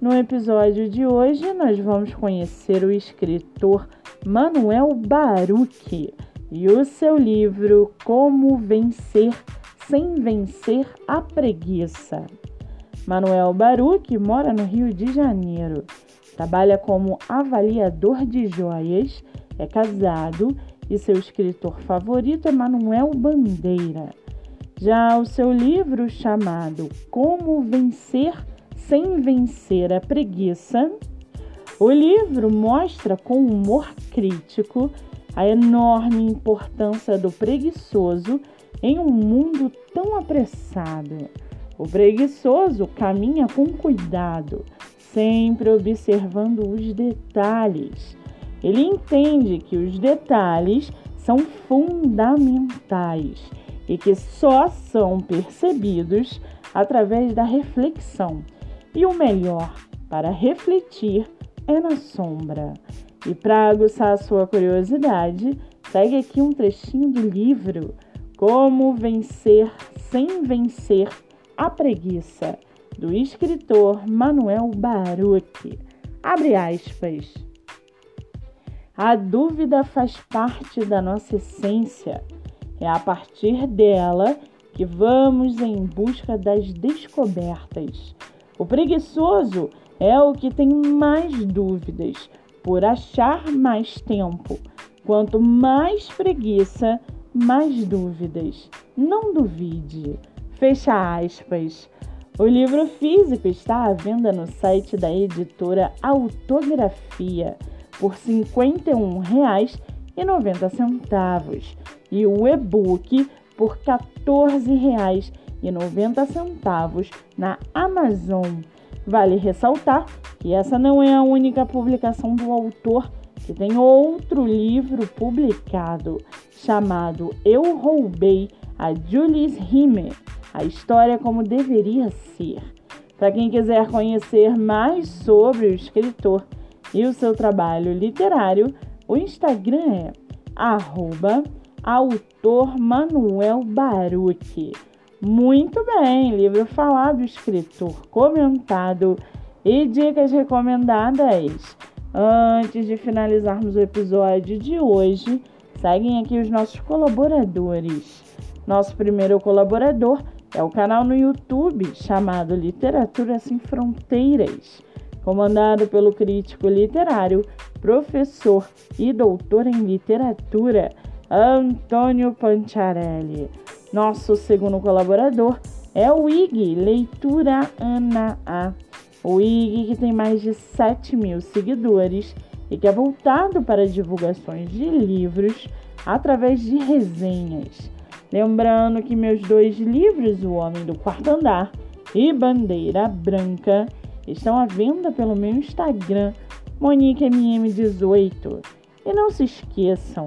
No episódio de hoje, nós vamos conhecer o escritor Manuel Baruch e o seu livro Como Vencer Sem Vencer a Preguiça. Manuel Baruch mora no Rio de Janeiro, trabalha como avaliador de joias, é casado e seu escritor favorito é Manuel Bandeira. Já o seu livro chamado Como Vencer sem vencer a preguiça, o livro mostra com humor crítico a enorme importância do preguiçoso em um mundo tão apressado. O preguiçoso caminha com cuidado, sempre observando os detalhes. Ele entende que os detalhes são fundamentais e que só são percebidos através da reflexão e o melhor para refletir é na sombra. E para aguçar a sua curiosidade, segue aqui um trechinho do livro Como Vencer Sem Vencer a Preguiça, do escritor Manuel Baruch. Abre aspas. A dúvida faz parte da nossa essência. É a partir dela que vamos em busca das descobertas. O preguiçoso é o que tem mais dúvidas por achar mais tempo. Quanto mais preguiça, mais dúvidas. Não duvide. Fecha aspas. O livro físico está à venda no site da editora Autografia por R$ 51,90 e o e-book por R$ 14,90 e 90 centavos na Amazon. Vale ressaltar que essa não é a única publicação do autor, que tem outro livro publicado chamado Eu Roubei a Julius Himmel, a história como deveria ser. Para quem quiser conhecer mais sobre o escritor e o seu trabalho literário, o Instagram é arroba Manuel. Muito bem, livro falado, escritor comentado e dicas recomendadas. Antes de finalizarmos o episódio de hoje, seguem aqui os nossos colaboradores. Nosso primeiro colaborador é o canal no YouTube chamado Literatura Sem Fronteiras, comandado pelo crítico literário, professor e doutor em literatura Antônio Panciarelli. Nosso segundo colaborador é o IG Leitura Ana A. O IG que tem mais de 7 mil seguidores e que é voltado para divulgações de livros através de resenhas. Lembrando que meus dois livros, O Homem do Quarto Andar e Bandeira Branca, estão à venda pelo meu Instagram, MoniqueMM18. E não se esqueçam,